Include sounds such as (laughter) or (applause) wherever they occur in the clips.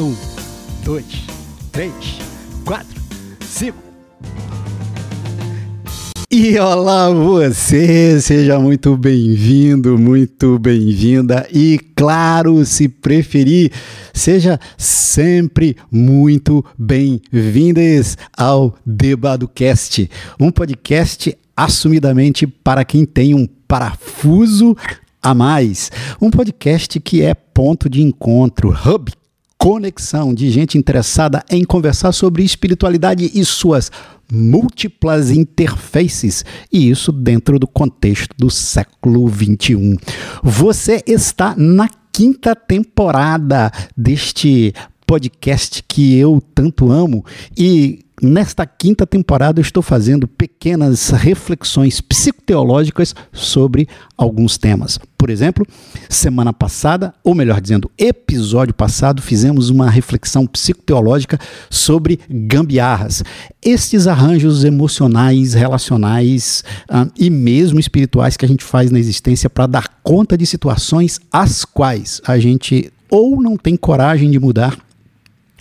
Um, dois, três, quatro, cinco. E olá você, seja muito bem-vindo, muito bem-vinda e claro, se preferir, seja sempre muito bem-vindas ao DebadoCast, um podcast assumidamente para quem tem um parafuso a mais, um podcast que é ponto de encontro, hub conexão de gente interessada em conversar sobre espiritualidade e suas múltiplas interfaces, e isso dentro do contexto do século 21. Você está na quinta temporada deste podcast que eu tanto amo e Nesta quinta temporada, estou fazendo pequenas reflexões psicoteológicas sobre alguns temas. Por exemplo, semana passada, ou melhor dizendo, episódio passado, fizemos uma reflexão psicoteológica sobre gambiarras. Estes arranjos emocionais, relacionais ah, e mesmo espirituais que a gente faz na existência para dar conta de situações às quais a gente ou não tem coragem de mudar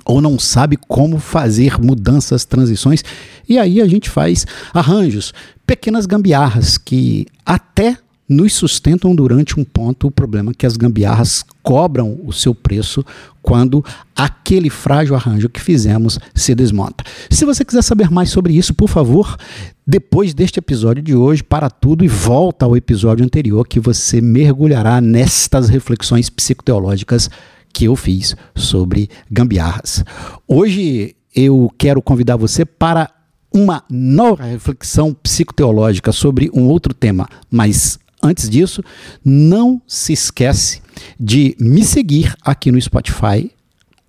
ou não sabe como fazer mudanças, transições, e aí a gente faz arranjos, pequenas gambiarras que até nos sustentam durante um ponto. O problema é que as gambiarras cobram o seu preço quando aquele frágil arranjo que fizemos se desmonta. Se você quiser saber mais sobre isso, por favor, depois deste episódio de hoje, para tudo e volta ao episódio anterior que você mergulhará nestas reflexões psicoteológicas que eu fiz sobre gambiarras. Hoje eu quero convidar você para uma nova reflexão psicoteológica sobre um outro tema, mas antes disso, não se esquece de me seguir aqui no Spotify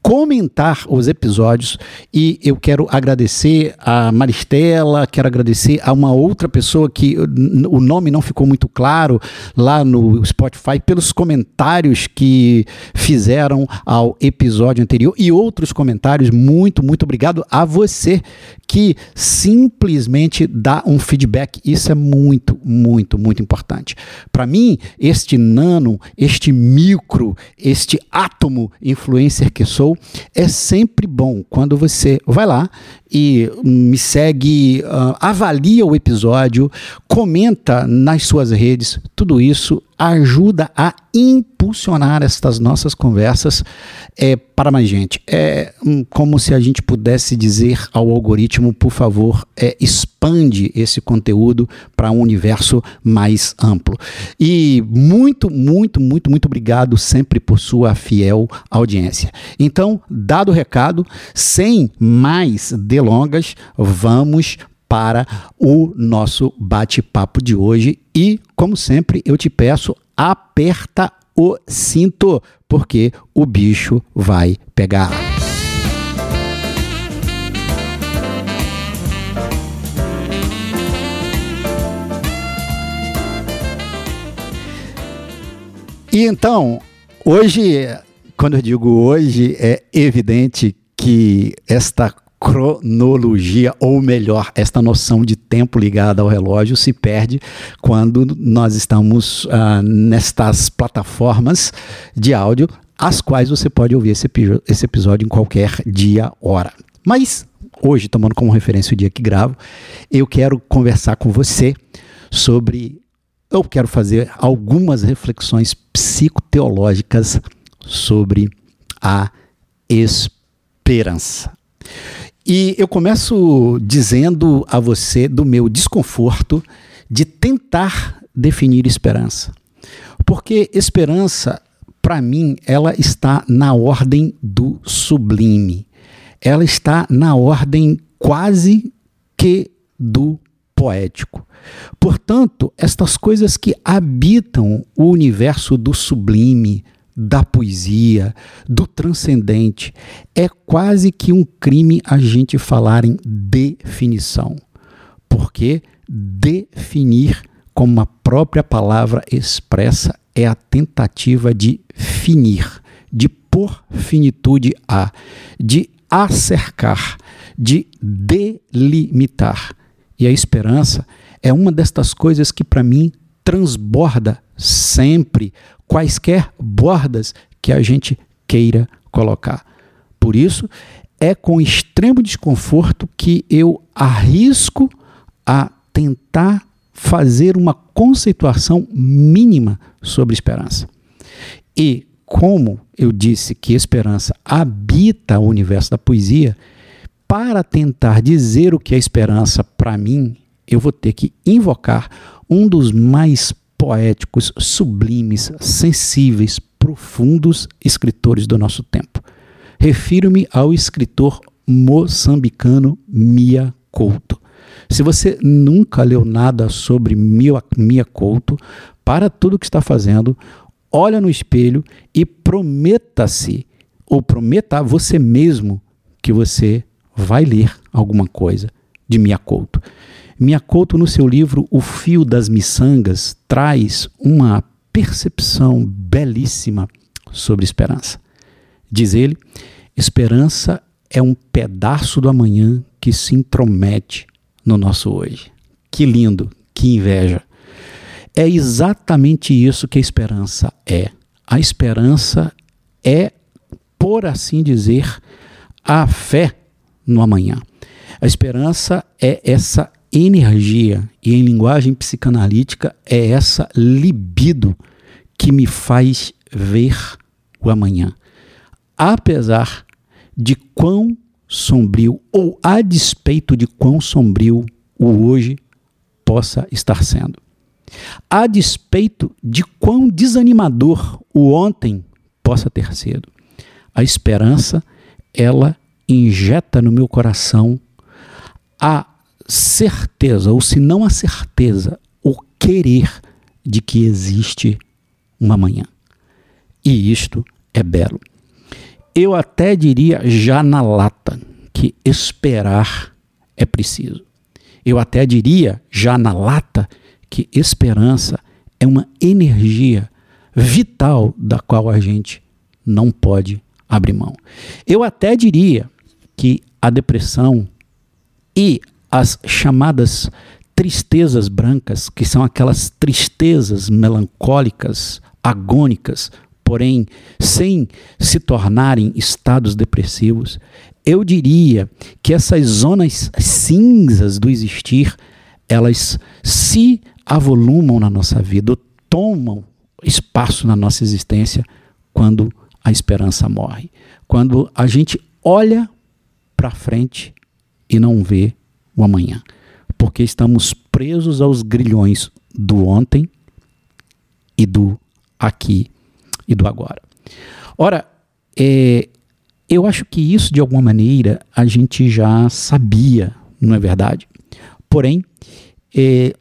comentar os episódios e eu quero agradecer a Maristela, quero agradecer a uma outra pessoa que o nome não ficou muito claro lá no Spotify pelos comentários que fizeram ao episódio anterior e outros comentários. Muito, muito obrigado a você que simplesmente dá um feedback. Isso é muito, muito, muito importante. Para mim, este nano, este micro, este átomo influencer que sou, é sempre bom quando você vai lá e me segue, uh, avalia o episódio, comenta nas suas redes, tudo isso ajuda a impulsionar estas nossas conversas é, para mais gente. É um, como se a gente pudesse dizer ao algoritmo, por favor, é, expande esse conteúdo para um universo mais amplo. E muito, muito, muito, muito obrigado sempre por sua fiel audiência. Então, dado o recado, sem mais delongas, vamos para o nosso bate-papo de hoje. E, como sempre, eu te peço, aperta o cinto, porque o bicho vai pegar. E então, hoje, quando eu digo hoje, é evidente que esta cronologia, ou melhor, esta noção de tempo ligada ao relógio se perde quando nós estamos uh, nestas plataformas de áudio, as quais você pode ouvir esse, esse episódio em qualquer dia, hora. Mas hoje, tomando como referência o dia que gravo, eu quero conversar com você sobre. Eu quero fazer algumas reflexões psicoteológicas sobre a esperança. E eu começo dizendo a você do meu desconforto de tentar definir esperança. Porque esperança, para mim, ela está na ordem do sublime. Ela está na ordem quase que do poético. Portanto, estas coisas que habitam o universo do sublime, da poesia, do transcendente. É quase que um crime a gente falar em definição. Porque definir, como a própria palavra expressa, é a tentativa de finir, de pôr finitude a, de acercar, de delimitar. E a esperança é uma destas coisas que, para mim, transborda sempre quaisquer bordas que a gente queira colocar. Por isso, é com extremo desconforto que eu arrisco a tentar fazer uma conceituação mínima sobre esperança. E como eu disse que esperança habita o universo da poesia, para tentar dizer o que é esperança para mim, eu vou ter que invocar um dos mais poéticos, sublimes, sensíveis, profundos escritores do nosso tempo. Refiro-me ao escritor moçambicano Mia Couto. Se você nunca leu nada sobre Mia, Couto, para tudo que está fazendo, olha no espelho e prometa-se, ou prometa a você mesmo, que você vai ler alguma coisa de Mia Couto. Mia Couto, no seu livro O Fio das Miçangas, traz uma percepção belíssima sobre esperança. Diz ele Esperança é um pedaço do amanhã que se intromete no nosso hoje. Que lindo, que inveja. É exatamente isso que a esperança é. A esperança é, por assim dizer, a fé no amanhã. A esperança é essa energia, e em linguagem psicanalítica, é essa libido que me faz ver o amanhã. Apesar de quão sombrio, ou a despeito de quão sombrio o hoje possa estar sendo. A despeito de quão desanimador o ontem possa ter sido. A esperança, ela injeta no meu coração a certeza, ou se não a certeza, o querer de que existe uma manhã. E isto é belo. Eu até diria já na lata que esperar é preciso. Eu até diria já na lata que esperança é uma energia vital da qual a gente não pode abrir mão. Eu até diria que a depressão e as chamadas tristezas brancas, que são aquelas tristezas melancólicas, agônicas, porém sem se tornarem estados depressivos, eu diria que essas zonas cinzas do existir, elas se avolumam na nossa vida, tomam espaço na nossa existência quando a esperança morre. Quando a gente olha para frente e não vê o amanhã. Porque estamos presos aos grilhões do ontem e do aqui e do agora. Ora, é, eu acho que isso, de alguma maneira, a gente já sabia, não é verdade? Porém, é,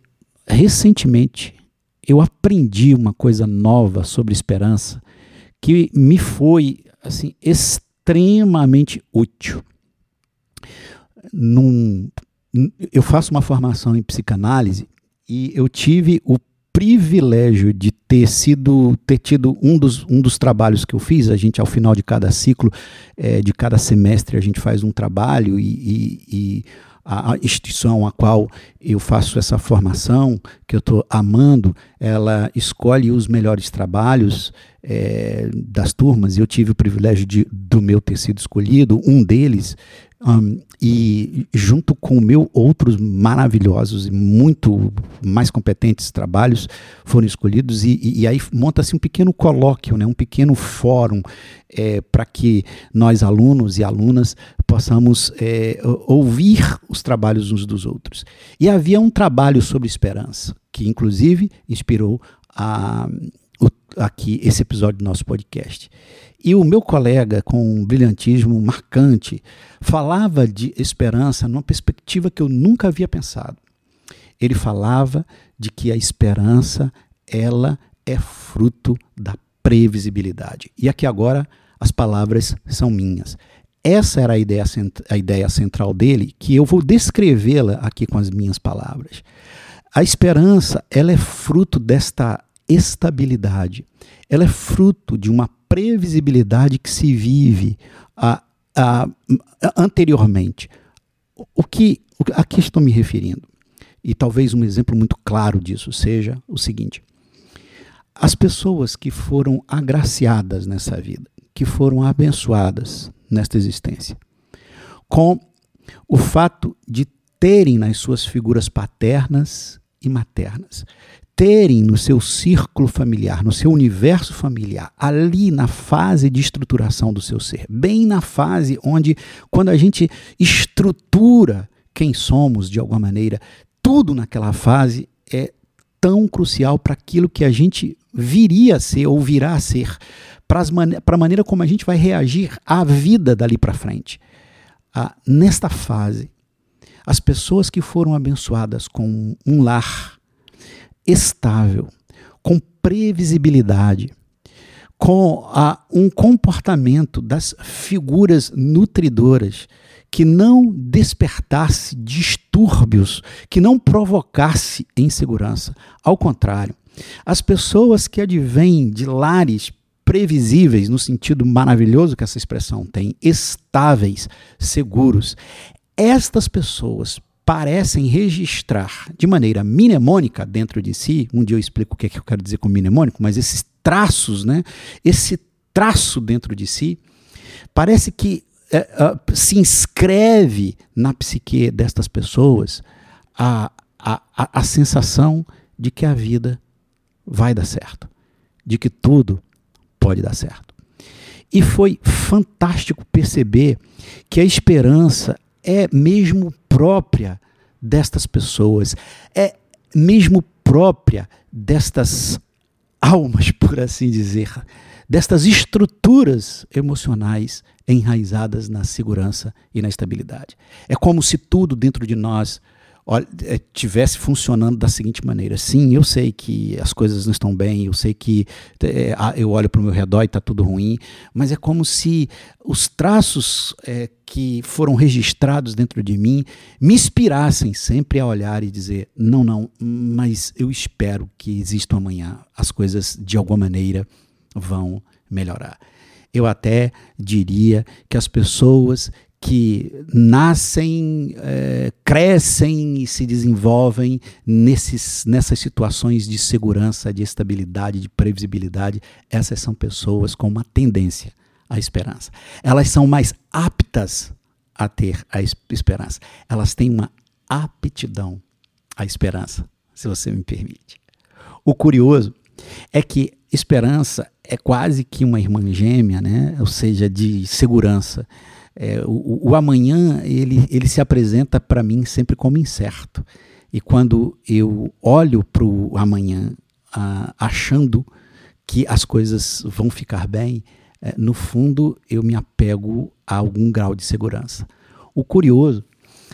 recentemente, eu aprendi uma coisa nova sobre esperança que me foi assim extremamente útil. Num, eu faço uma formação em psicanálise e eu tive o privilégio de ter sido ter tido um dos, um dos trabalhos que eu fiz a gente ao final de cada ciclo é, de cada semestre a gente faz um trabalho e, e, e a instituição a qual eu faço essa formação, que eu estou amando, ela escolhe os melhores trabalhos é, das turmas, e eu tive o privilégio de, do meu ter sido escolhido. Um deles um, e junto com o meu, outros maravilhosos e muito mais competentes trabalhos foram escolhidos, e, e, e aí monta-se um pequeno colóquio, né, um pequeno fórum é, para que nós, alunos e alunas, possamos é, ouvir os trabalhos uns dos outros. E havia um trabalho sobre esperança, que inclusive inspirou a, o, aqui esse episódio do nosso podcast. E o meu colega, com um brilhantismo marcante, falava de esperança numa perspectiva que eu nunca havia pensado. Ele falava de que a esperança, ela é fruto da previsibilidade. E aqui agora as palavras são minhas. Essa era a ideia, a ideia central dele, que eu vou descrevê-la aqui com as minhas palavras. A esperança, ela é fruto desta estabilidade. Ela é fruto de uma previsibilidade que se vive a, a, anteriormente. O que, a que estou me referindo? E talvez um exemplo muito claro disso seja o seguinte: as pessoas que foram agraciadas nessa vida, que foram abençoadas nesta existência. Com o fato de terem nas suas figuras paternas e maternas, terem no seu círculo familiar, no seu universo familiar, ali na fase de estruturação do seu ser, bem na fase onde, quando a gente estrutura quem somos de alguma maneira, tudo naquela fase é tão crucial para aquilo que a gente viria a ser ou virá a ser, para a maneira como a gente vai reagir à vida dali para frente. Ah, nesta fase, as pessoas que foram abençoadas com um lar estável, com previsibilidade, com ah, um comportamento das figuras nutridoras que não despertasse distúrbios, que não provocasse insegurança. Ao contrário, as pessoas que advêm de lares previsíveis, no sentido maravilhoso que essa expressão tem, estáveis, seguros, estas pessoas parecem registrar de maneira mnemônica dentro de si, um dia eu explico o que, é que eu quero dizer com mnemônico, mas esses traços, né, esse traço dentro de si, parece que é, uh, se inscreve na psique destas pessoas a, a, a, a sensação de que a vida vai dar certo, de que tudo pode dar certo. E foi fantástico perceber que a esperança é mesmo própria destas pessoas, é mesmo própria destas almas, (laughs) por assim dizer, destas estruturas emocionais enraizadas na segurança e na estabilidade. É como se tudo dentro de nós é, tivesse funcionando da seguinte maneira. Sim, eu sei que as coisas não estão bem, eu sei que é, eu olho para o meu redor e está tudo ruim, mas é como se os traços é, que foram registrados dentro de mim me inspirassem sempre a olhar e dizer: não, não, mas eu espero que exista amanhã, as coisas de alguma maneira vão melhorar. Eu até diria que as pessoas que nascem, é, crescem e se desenvolvem nesses, nessas situações de segurança, de estabilidade, de previsibilidade, essas são pessoas com uma tendência à esperança. Elas são mais aptas a ter a esperança. Elas têm uma aptidão à esperança, se você me permite. O curioso é que esperança é quase que uma irmã gêmea, né? ou seja, de segurança. É, o, o, amanhã ele, ele se apresenta para mim sempre como incerto. E quando eu olho para o amanhã ah, achando que as coisas vão ficar bem, é, no fundo eu me apego a algum grau de segurança. O curioso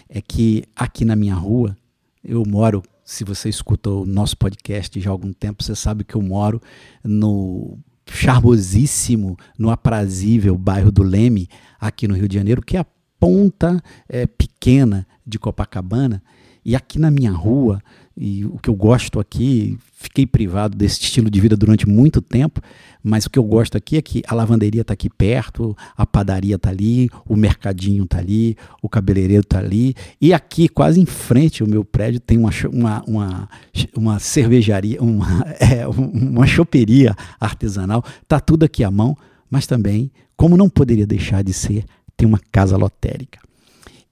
é que aqui na minha rua, eu moro, se você escutou o nosso podcast já há algum tempo, você sabe que eu moro no charmosíssimo, no aprazível bairro do Leme, aqui no Rio de Janeiro, que é a ponta é, pequena de Copacabana. E aqui na minha rua, e o que eu gosto aqui, fiquei privado desse estilo de vida durante muito tempo, mas o que eu gosto aqui é que a lavanderia está aqui perto, a padaria está ali, o mercadinho está ali, o cabeleireiro está ali, e aqui, quase em frente ao meu prédio, tem uma, uma, uma, uma cervejaria, uma, (laughs) é, uma choperia artesanal, está tudo aqui à mão, mas também, como não poderia deixar de ser, tem uma casa lotérica.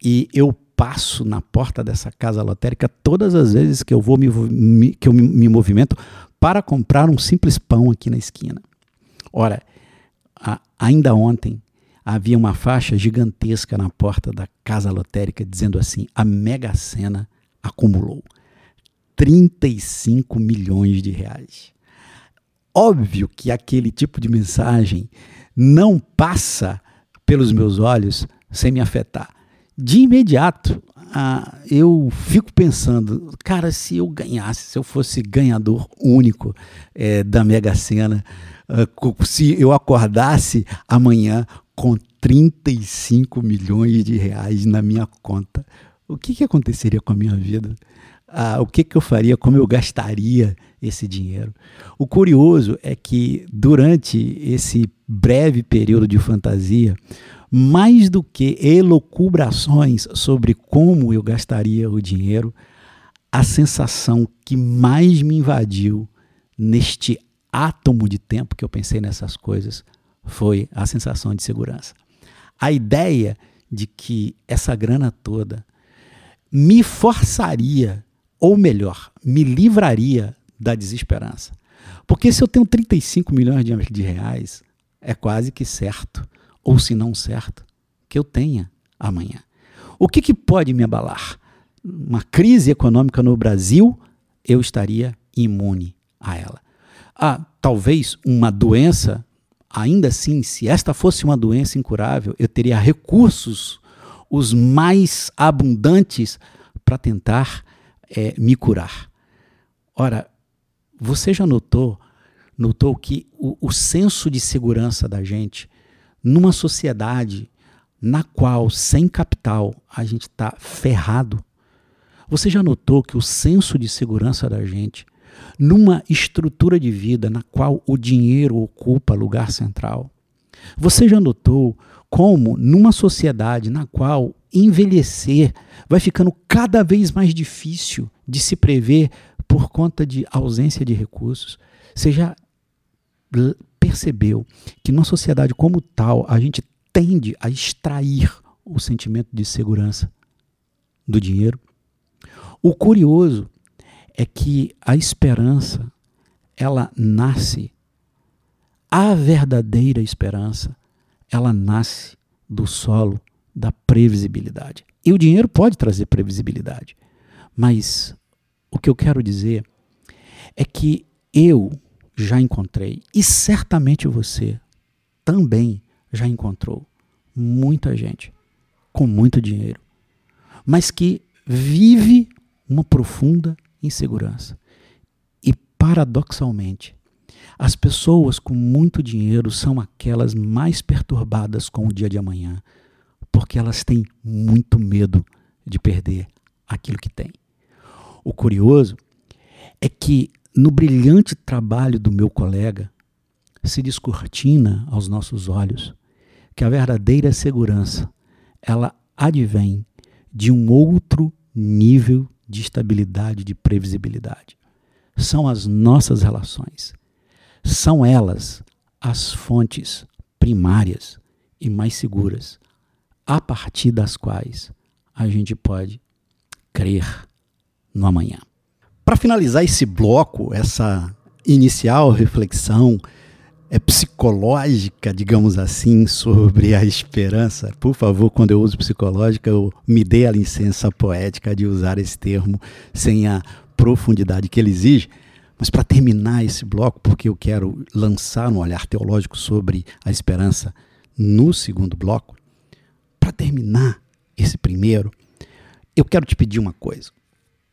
E eu passo na porta dessa casa lotérica todas as vezes que eu vou me, me que eu me, me movimento para comprar um simples pão aqui na esquina. Ora, a, ainda ontem havia uma faixa gigantesca na porta da casa lotérica dizendo assim: a Mega Sena acumulou 35 milhões de reais. Óbvio que aquele tipo de mensagem não passa pelos meus olhos sem me afetar de imediato, ah, eu fico pensando, cara, se eu ganhasse, se eu fosse ganhador único é, da Mega Sena, se eu acordasse amanhã com 35 milhões de reais na minha conta, o que, que aconteceria com a minha vida? Ah, o que, que eu faria, como eu gastaria esse dinheiro? O curioso é que durante esse breve período de fantasia, mais do que elocubrações sobre como eu gastaria o dinheiro, a sensação que mais me invadiu neste átomo de tempo que eu pensei nessas coisas foi a sensação de segurança. a ideia de que essa grana toda me forçaria, ou melhor, me livraria da desesperança. Porque se eu tenho 35 milhões de reais, é quase que certo, ou se não certo, que eu tenha amanhã. O que, que pode me abalar? Uma crise econômica no Brasil, eu estaria imune a ela. Ah, talvez uma doença, ainda assim, se esta fosse uma doença incurável, eu teria recursos os mais abundantes para tentar é, me curar. Ora, você já notou, notou que o, o senso de segurança da gente, numa sociedade na qual, sem capital, a gente está ferrado, você já notou que o senso de segurança da gente, numa estrutura de vida na qual o dinheiro ocupa lugar central, você já notou como, numa sociedade na qual envelhecer vai ficando cada vez mais difícil de se prever por conta de ausência de recursos, você já percebeu que numa sociedade como tal a gente tende a extrair o sentimento de segurança do dinheiro? O curioso é que a esperança ela nasce, a verdadeira esperança ela nasce do solo da previsibilidade. E o dinheiro pode trazer previsibilidade, mas o que eu quero dizer é que eu já encontrei, e certamente você também já encontrou, muita gente com muito dinheiro, mas que vive uma profunda insegurança. E paradoxalmente, as pessoas com muito dinheiro são aquelas mais perturbadas com o dia de amanhã, porque elas têm muito medo de perder aquilo que têm. O curioso é que no brilhante trabalho do meu colega se descortina aos nossos olhos que a verdadeira segurança ela advém de um outro nível de estabilidade, de previsibilidade. São as nossas relações são elas as fontes primárias e mais seguras, a partir das quais a gente pode crer no amanhã. Para finalizar esse bloco, essa inicial reflexão é psicológica, digamos assim, sobre a esperança. Por favor, quando eu uso psicológica, eu me dê a licença poética de usar esse termo sem a profundidade que ele exige. Mas para terminar esse bloco, porque eu quero lançar um olhar teológico sobre a esperança no segundo bloco, para terminar esse primeiro, eu quero te pedir uma coisa.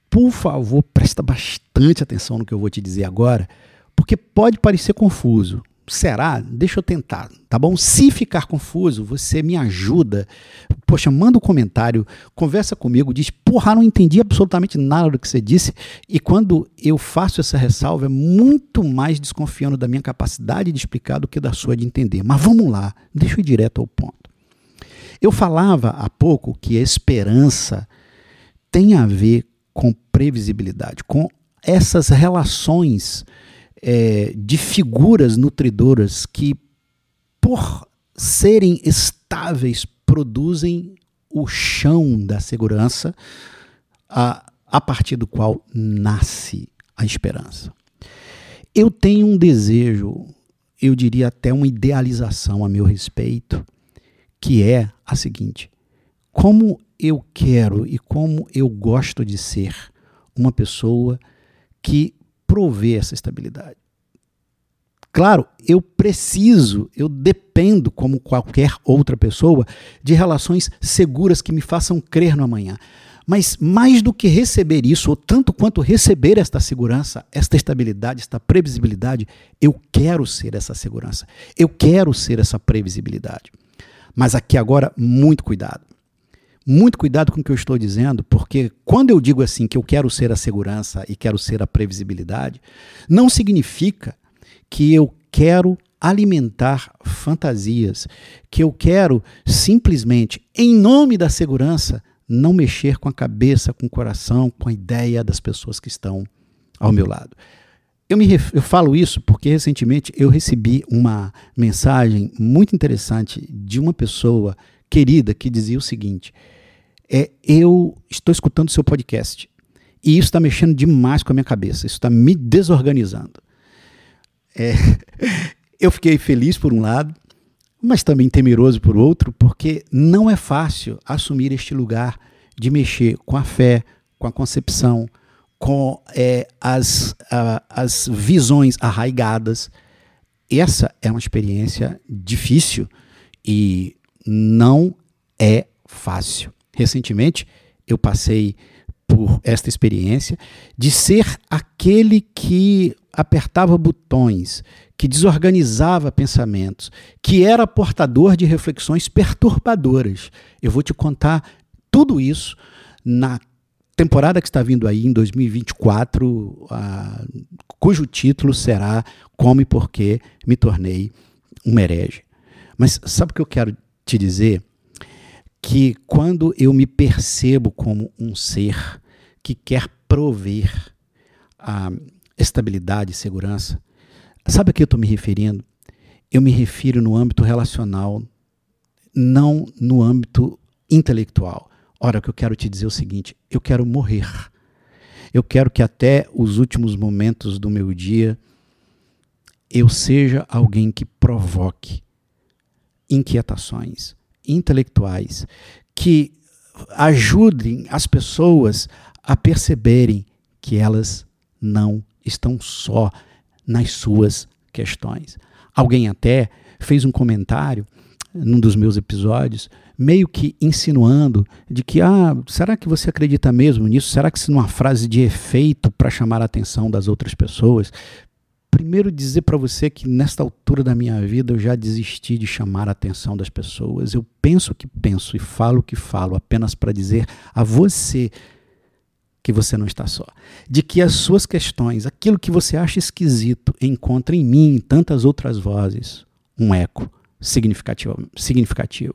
Por favor, presta bastante atenção no que eu vou te dizer agora, porque pode parecer confuso, será? Deixa eu tentar, tá bom? Se ficar confuso, você me ajuda. Poxa, manda um comentário, conversa comigo, diz: porra, não entendi absolutamente nada do que você disse. E quando eu faço essa ressalva, é muito mais desconfiando da minha capacidade de explicar do que da sua de entender. Mas vamos lá, deixa eu ir direto ao ponto. Eu falava há pouco que a esperança tem a ver com previsibilidade, com essas relações é, de figuras nutridoras que, por serem estáveis, produzem o chão da segurança a, a partir do qual nasce a esperança. Eu tenho um desejo, eu diria até uma idealização a meu respeito, que é a seguinte: como eu quero e como eu gosto de ser uma pessoa que prover essa estabilidade. Claro, eu preciso, eu dependo, como qualquer outra pessoa, de relações seguras que me façam crer no amanhã. Mas mais do que receber isso, ou tanto quanto receber esta segurança, esta estabilidade, esta previsibilidade, eu quero ser essa segurança. Eu quero ser essa previsibilidade. Mas aqui agora, muito cuidado. Muito cuidado com o que eu estou dizendo, porque quando eu digo assim que eu quero ser a segurança e quero ser a previsibilidade, não significa que eu quero alimentar fantasias, que eu quero simplesmente, em nome da segurança, não mexer com a cabeça, com o coração, com a ideia das pessoas que estão ao meu lado. eu, me eu falo isso porque recentemente eu recebi uma mensagem muito interessante de uma pessoa querida que dizia o seguinte: é, eu estou escutando seu podcast e isso está mexendo demais com a minha cabeça, isso está me desorganizando. É, (laughs) eu fiquei feliz por um lado, mas também temeroso por outro, porque não é fácil assumir este lugar de mexer com a fé, com a concepção, com é, as, a, as visões arraigadas. Essa é uma experiência difícil e não é fácil. Recentemente, eu passei por esta experiência de ser aquele que apertava botões, que desorganizava pensamentos, que era portador de reflexões perturbadoras. Eu vou te contar tudo isso na temporada que está vindo aí em 2024, ah, cujo título será Como e Por que Me Tornei um Herege. Mas sabe o que eu quero te dizer? Que quando eu me percebo como um ser que quer prover a estabilidade e segurança, sabe a que eu estou me referindo? Eu me refiro no âmbito relacional, não no âmbito intelectual. Ora, o que eu quero te dizer é o seguinte: eu quero morrer. Eu quero que até os últimos momentos do meu dia eu seja alguém que provoque inquietações intelectuais, que ajudem as pessoas a perceberem que elas não estão só nas suas questões. Alguém até fez um comentário num dos meus episódios meio que insinuando de que, ah, será que você acredita mesmo nisso? Será que isso é uma frase de efeito para chamar a atenção das outras pessoas? Primeiro dizer para você que nesta altura da minha vida eu já desisti de chamar a atenção das pessoas. Eu penso o que penso e falo o que falo apenas para dizer a você que você não está só. De que as suas questões, aquilo que você acha esquisito, encontra em mim, em tantas outras vozes, um eco significativo. significativo.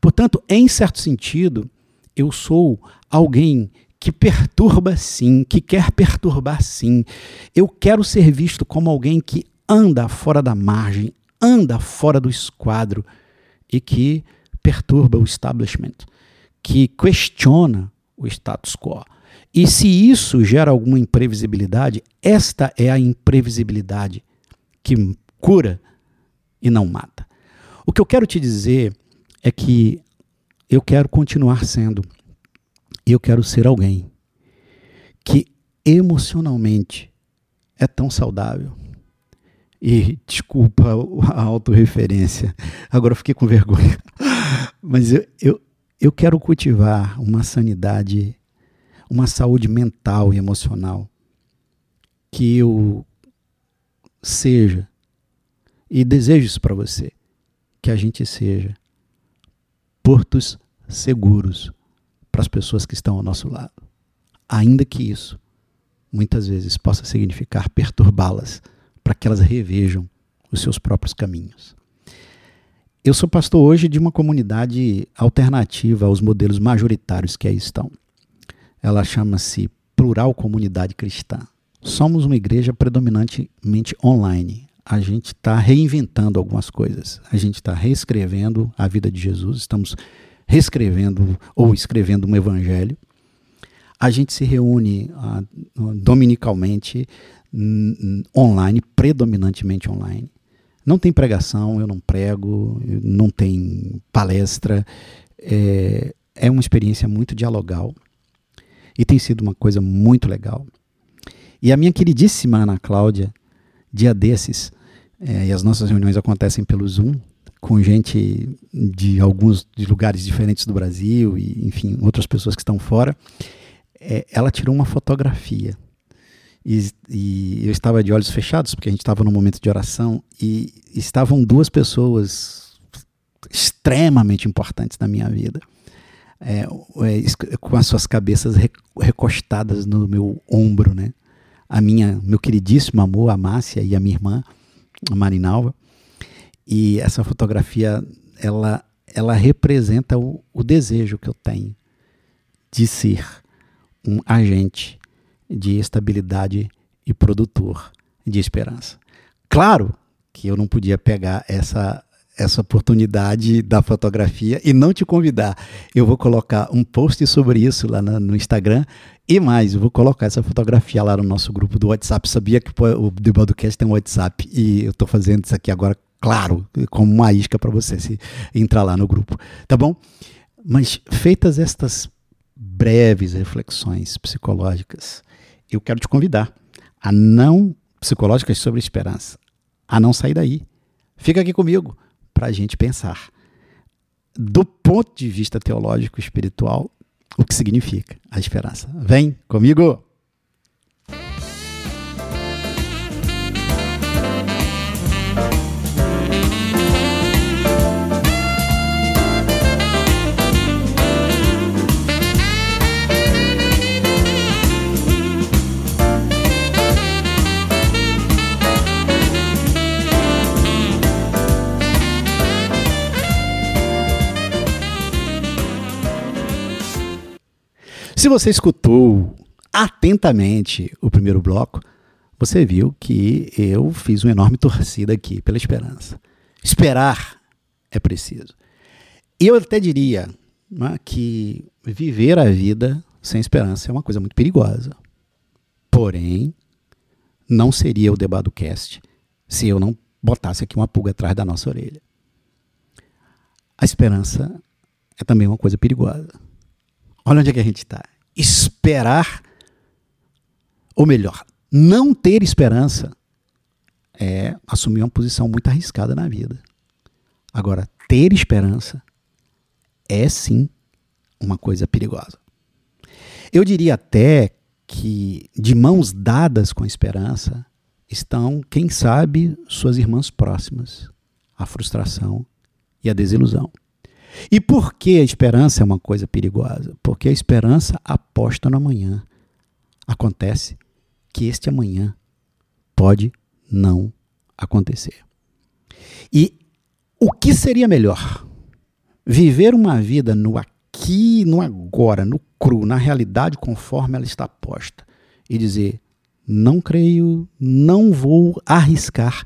Portanto, em certo sentido, eu sou alguém que perturba sim, que quer perturbar sim. Eu quero ser visto como alguém que anda fora da margem, anda fora do esquadro e que perturba o establishment, que questiona o status quo. E se isso gera alguma imprevisibilidade, esta é a imprevisibilidade que cura e não mata. O que eu quero te dizer é que eu quero continuar sendo, eu quero ser alguém que emocionalmente é tão saudável. E desculpa a autorreferência, agora fiquei com vergonha. (laughs) Mas eu, eu, eu quero cultivar uma sanidade, uma saúde mental e emocional. Que eu seja, e desejo isso para você, que a gente seja portos seguros para as pessoas que estão ao nosso lado. Ainda que isso muitas vezes possa significar perturbá-las para que elas revejam os seus próprios caminhos. Eu sou pastor hoje de uma comunidade alternativa aos modelos majoritários que aí estão. Ela chama-se Plural Comunidade Cristã. Somos uma igreja predominantemente online, a gente está reinventando algumas coisas. A gente está reescrevendo a vida de Jesus, estamos reescrevendo ou escrevendo um evangelho. A gente se reúne uh, dominicalmente online, predominantemente online. Não tem pregação, eu não prego, não tem palestra. É, é uma experiência muito dialogal e tem sido uma coisa muito legal. E a minha queridíssima Ana Cláudia, dia desses, é, e as nossas reuniões acontecem pelo Zoom, com gente de alguns de lugares diferentes do Brasil e, enfim, outras pessoas que estão fora. É, ela tirou uma fotografia. E, e, eu estava de olhos fechados, porque a gente estava num momento de oração, e estavam duas pessoas extremamente importantes na minha vida. É, é, com as suas cabeças recostadas no meu ombro, né? a minha, meu queridíssimo amor, a Márcia e a minha irmã, a Marinalva. E essa fotografia, ela, ela representa o, o desejo que eu tenho de ser um agente de estabilidade e produtor de esperança. Claro que eu não podia pegar essa essa oportunidade da fotografia e não te convidar. Eu vou colocar um post sobre isso lá no Instagram e mais, eu vou colocar essa fotografia lá no nosso grupo do WhatsApp. Sabia que o Debaldocast tem um WhatsApp e eu estou fazendo isso aqui agora, claro, como uma isca para você se entrar lá no grupo, tá bom? Mas feitas estas breves reflexões psicológicas, eu quero te convidar a não psicológicas sobre esperança, a não sair daí. Fica aqui comigo para a gente pensar, do ponto de vista teológico espiritual, o que significa a esperança. Vem comigo! Se você escutou atentamente o primeiro bloco, você viu que eu fiz uma enorme torcida aqui pela esperança. Esperar é preciso. E eu até diria né, que viver a vida sem esperança é uma coisa muito perigosa. Porém, não seria o debate cast se eu não botasse aqui uma pulga atrás da nossa orelha. A esperança é também uma coisa perigosa. Olha onde é que a gente está. Esperar, ou melhor, não ter esperança é assumir uma posição muito arriscada na vida. Agora, ter esperança é sim uma coisa perigosa. Eu diria até que de mãos dadas com a esperança estão, quem sabe, suas irmãs próximas, a frustração e a desilusão. E por que a esperança é uma coisa perigosa? Porque a esperança aposta no amanhã. Acontece que este amanhã pode não acontecer. E o que seria melhor? Viver uma vida no aqui, no agora, no cru, na realidade conforme ela está posta e dizer: não creio, não vou arriscar,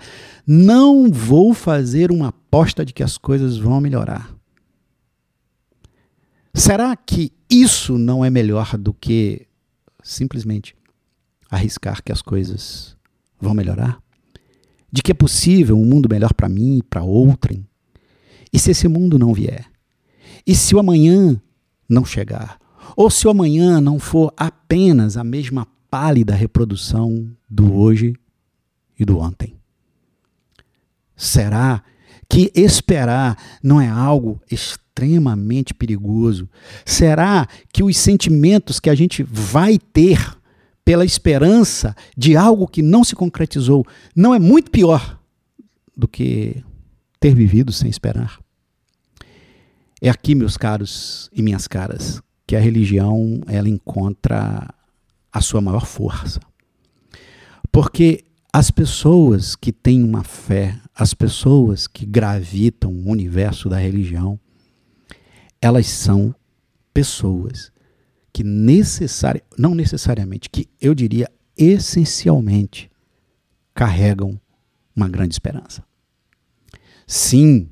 não vou fazer uma aposta de que as coisas vão melhorar. Será que isso não é melhor do que simplesmente arriscar que as coisas vão melhorar? De que é possível um mundo melhor para mim e para outrem? E se esse mundo não vier? E se o amanhã não chegar? Ou se o amanhã não for apenas a mesma pálida reprodução do hoje e do ontem? Será que esperar não é algo extremamente perigoso? Será que os sentimentos que a gente vai ter pela esperança de algo que não se concretizou não é muito pior do que ter vivido sem esperar? É aqui, meus caros e minhas caras, que a religião ela encontra a sua maior força. Porque as pessoas que têm uma fé, as pessoas que gravitam o universo da religião, elas são pessoas que necessari não necessariamente, que eu diria essencialmente carregam uma grande esperança. Sim,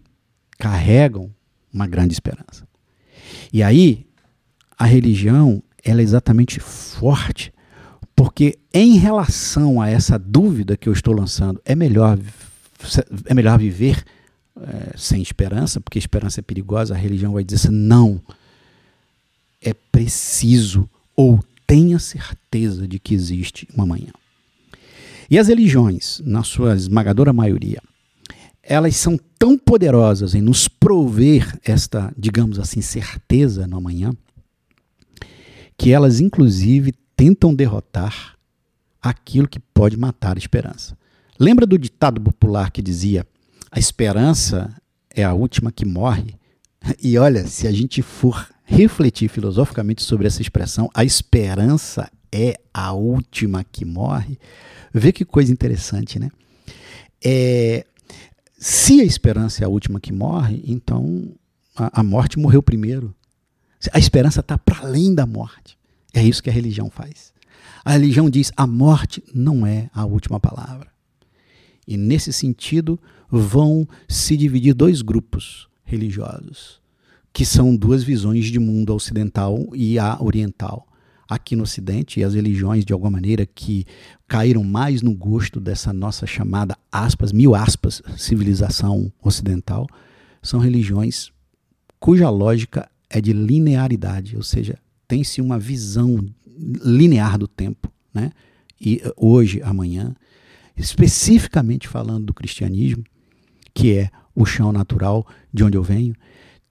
carregam uma grande esperança. E aí, a religião, ela é exatamente forte porque em relação a essa dúvida que eu estou lançando, é melhor, é melhor viver é, sem esperança, porque esperança é perigosa, a religião vai dizer assim, não, é preciso ou tenha certeza de que existe uma manhã. E as religiões, na sua esmagadora maioria, elas são tão poderosas em nos prover esta, digamos assim, certeza no amanhã, que elas inclusive tentam derrotar aquilo que pode matar a esperança. Lembra do ditado popular que dizia: a esperança é a última que morre? E olha, se a gente for refletir filosoficamente sobre essa expressão, a esperança é a última que morre, vê que coisa interessante, né? É, se a esperança é a última que morre, então a, a morte morreu primeiro. A esperança está para além da morte. É isso que a religião faz. A religião diz: a morte não é a última palavra. E nesse sentido, vão se dividir dois grupos religiosos, que são duas visões de mundo ocidental e a oriental. Aqui no Ocidente, as religiões, de alguma maneira, que caíram mais no gosto dessa nossa chamada, aspas, mil aspas, civilização ocidental, são religiões cuja lógica é de linearidade, ou seja, tem-se uma visão linear do tempo, né? E hoje, amanhã, especificamente falando do cristianismo, que é o chão natural de onde eu venho,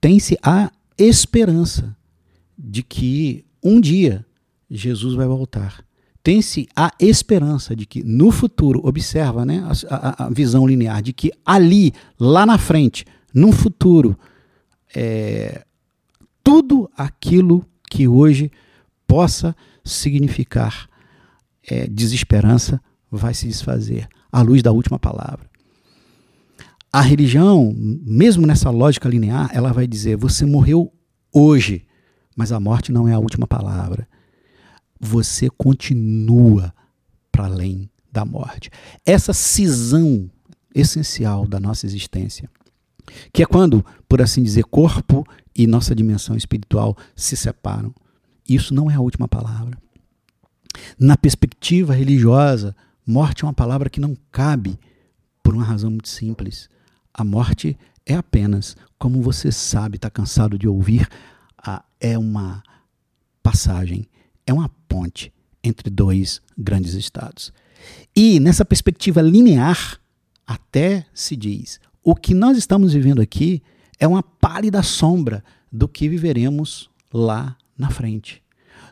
tem-se a esperança de que um dia Jesus vai voltar. Tem-se a esperança de que no futuro, observa né, a, a, visão linear, de que ali, lá na frente, no futuro, é, tudo aquilo que hoje possa significar é, desesperança vai se desfazer à luz da última palavra. A religião, mesmo nessa lógica linear, ela vai dizer: você morreu hoje, mas a morte não é a última palavra. Você continua para além da morte. Essa cisão essencial da nossa existência, que é quando, por assim dizer, corpo e nossa dimensão espiritual se separam. Isso não é a última palavra. Na perspectiva religiosa, morte é uma palavra que não cabe por uma razão muito simples. A morte é apenas, como você sabe, está cansado de ouvir, é uma passagem, é uma ponte entre dois grandes estados. E nessa perspectiva linear, até se diz: o que nós estamos vivendo aqui é uma pálida sombra do que viveremos lá na frente,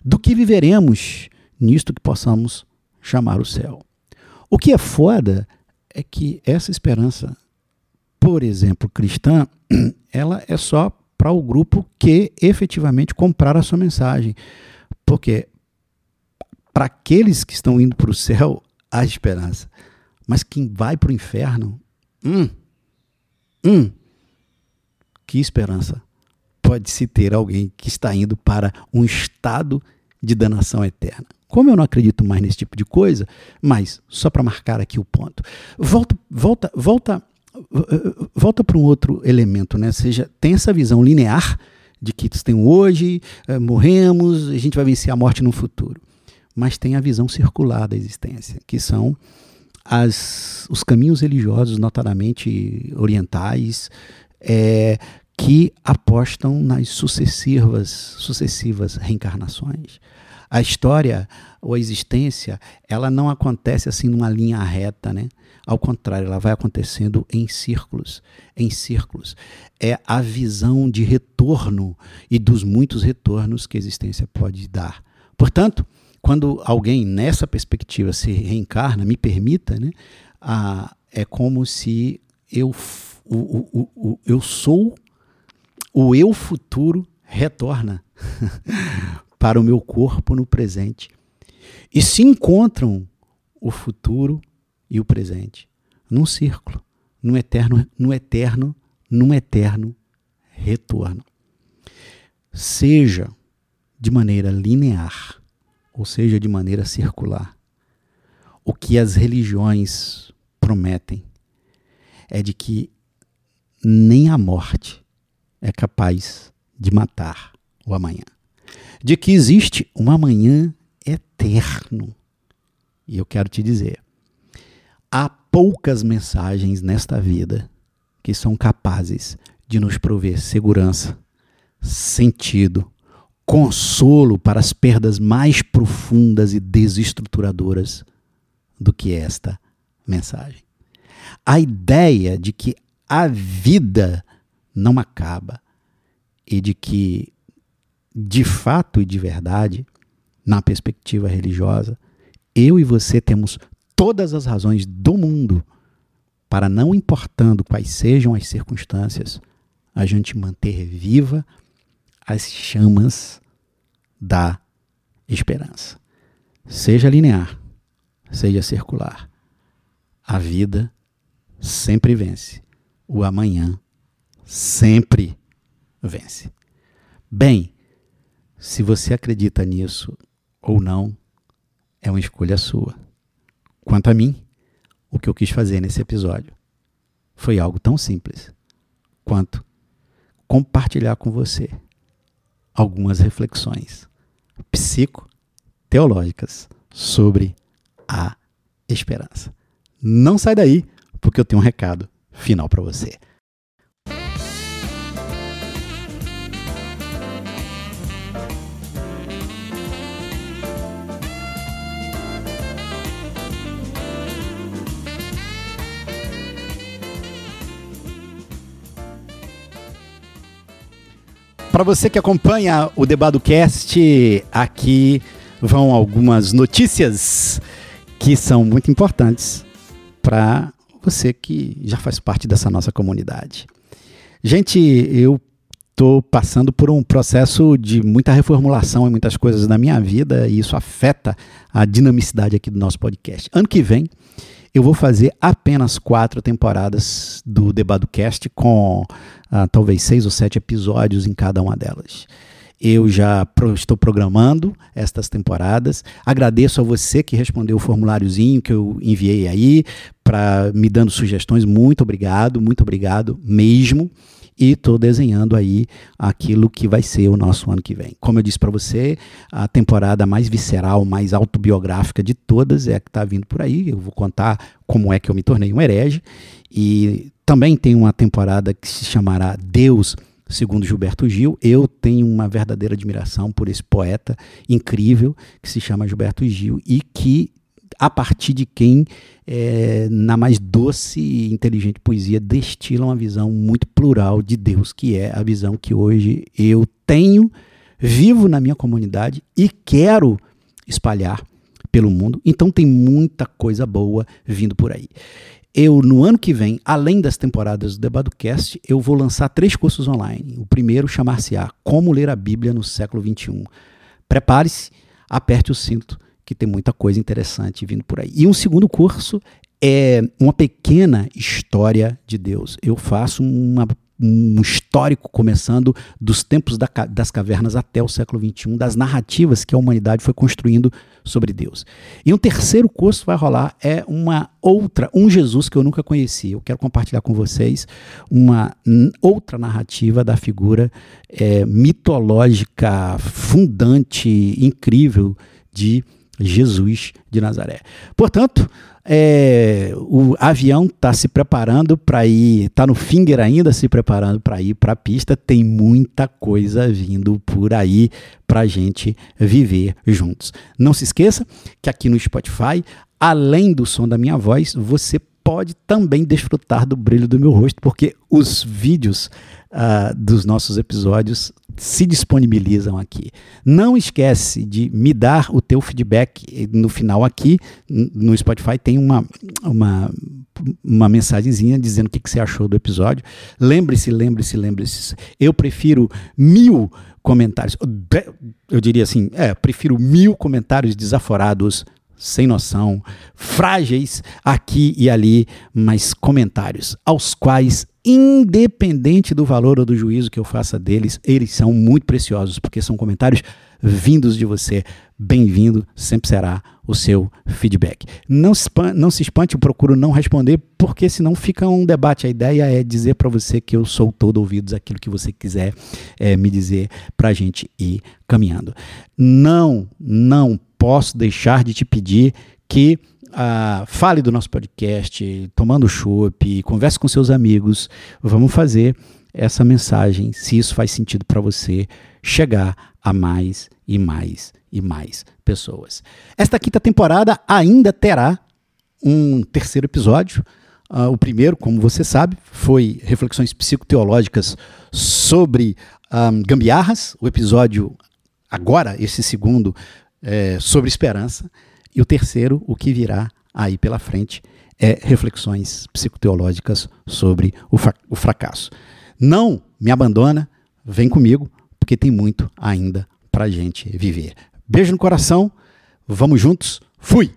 do que viveremos nisto que possamos chamar o céu. O que é foda é que essa esperança, por exemplo, cristã, (clears throat) ela é só para o grupo que efetivamente comprar a sua mensagem. Porque para aqueles que estão indo para o céu, há esperança. Mas quem vai para o inferno, hum, hum, que esperança pode se ter alguém que está indo para um estado de danação eterna? Como eu não acredito mais nesse tipo de coisa, mas só para marcar aqui o ponto, volta, volta, volta, volta para um outro elemento, né? Seja, tem essa visão linear de que tem hoje, é, morremos, a gente vai vencer a morte no futuro. Mas tem a visão circular da existência, que são as, os caminhos religiosos, notadamente orientais, é, que apostam nas sucessivas, sucessivas reencarnações. A história ou a existência, ela não acontece assim numa linha reta, né? Ao contrário, ela vai acontecendo em círculos, em círculos. É a visão de retorno e dos muitos retornos que a existência pode dar. Portanto, quando alguém nessa perspectiva se reencarna, me permita, né? Ah, é como se eu, o, o, o, eu sou o eu futuro retorna (laughs) para o meu corpo no presente. E se encontram o futuro e o presente num círculo, num eterno, num eterno, num eterno retorno. Seja de maneira linear, ou seja de maneira circular. O que as religiões prometem é de que nem a morte é capaz de matar o amanhã de que existe um amanhã eterno. E eu quero te dizer, há poucas mensagens nesta vida que são capazes de nos prover segurança, sentido, consolo para as perdas mais profundas e desestruturadoras do que esta mensagem. A ideia de que a vida não acaba e de que de fato e de verdade, na perspectiva religiosa, eu e você temos todas as razões do mundo para, não importando quais sejam as circunstâncias, a gente manter viva as chamas da esperança. Seja linear, seja circular. A vida sempre vence. O amanhã sempre vence. Bem, se você acredita nisso ou não, é uma escolha sua. Quanto a mim, o que eu quis fazer nesse episódio foi algo tão simples quanto compartilhar com você algumas reflexões psico-teológicas sobre a esperança. Não sai daí, porque eu tenho um recado final para você. Para você que acompanha o DebadoCast, aqui vão algumas notícias que são muito importantes para você que já faz parte dessa nossa comunidade. Gente, eu estou passando por um processo de muita reformulação em muitas coisas na minha vida e isso afeta a dinamicidade aqui do nosso podcast. Ano que vem eu vou fazer apenas quatro temporadas do DebadoCast com uh, talvez seis ou sete episódios em cada uma delas. Eu já pro, estou programando estas temporadas. Agradeço a você que respondeu o formuláriozinho que eu enviei aí, para me dando sugestões. Muito obrigado, muito obrigado mesmo e estou desenhando aí aquilo que vai ser o nosso ano que vem. Como eu disse para você, a temporada mais visceral, mais autobiográfica de todas é a que está vindo por aí. Eu vou contar como é que eu me tornei um herege e também tem uma temporada que se chamará Deus segundo Gilberto Gil. Eu tenho uma verdadeira admiração por esse poeta incrível que se chama Gilberto Gil e que a partir de quem, é, na mais doce e inteligente poesia, destila uma visão muito plural de Deus, que é a visão que hoje eu tenho, vivo na minha comunidade e quero espalhar pelo mundo. Então tem muita coisa boa vindo por aí. Eu, no ano que vem, além das temporadas do DebadoCast, eu vou lançar três cursos online. O primeiro chamar-se-á Como Ler a Bíblia no Século XXI. Prepare-se, aperte o cinto que tem muita coisa interessante vindo por aí. E um segundo curso é uma pequena história de Deus. Eu faço uma, um histórico começando dos tempos da, das cavernas até o século XXI, das narrativas que a humanidade foi construindo sobre Deus. E um terceiro curso vai rolar é uma outra, um Jesus que eu nunca conheci. Eu quero compartilhar com vocês uma outra narrativa da figura é, mitológica, fundante, incrível de Jesus de Nazaré. Portanto, é, o avião está se preparando para ir, está no finger ainda se preparando para ir para a pista. Tem muita coisa vindo por aí para a gente viver juntos. Não se esqueça que aqui no Spotify, além do som da minha voz, você pode também desfrutar do brilho do meu rosto, porque os vídeos uh, dos nossos episódios se disponibilizam aqui. Não esquece de me dar o teu feedback no final aqui no Spotify tem uma uma uma mensagenzinha dizendo o que, que você achou do episódio. Lembre-se, lembre-se, lembre-se. Eu prefiro mil comentários. Eu diria assim, é, prefiro mil comentários desaforados sem noção, frágeis aqui e ali, mas comentários aos quais, independente do valor ou do juízo que eu faça deles, eles são muito preciosos, porque são comentários vindos de você. Bem-vindo, sempre será o seu feedback. Não se, não se espante, eu procuro não responder, porque senão fica um debate. A ideia é dizer para você que eu sou todo ouvidos, aquilo que você quiser é, me dizer para a gente ir caminhando. Não, não posso deixar de te pedir que fale do nosso podcast, tomando chopp, converse com seus amigos. Vamos fazer essa mensagem, se isso faz sentido para você, chegar a mais e mais e mais pessoas. Esta quinta temporada ainda terá um terceiro episódio. Uh, o primeiro, como você sabe, foi reflexões psicoteológicas sobre um, ah, gambiarras. O episódio agora, esse segundo, é, sobre esperança. E o terceiro, o que virá aí pela frente, é reflexões psicoteológicas sobre o, o fracasso. Não me abandona, vem comigo, porque tem muito ainda para gente viver. Beijo no coração, vamos juntos, fui!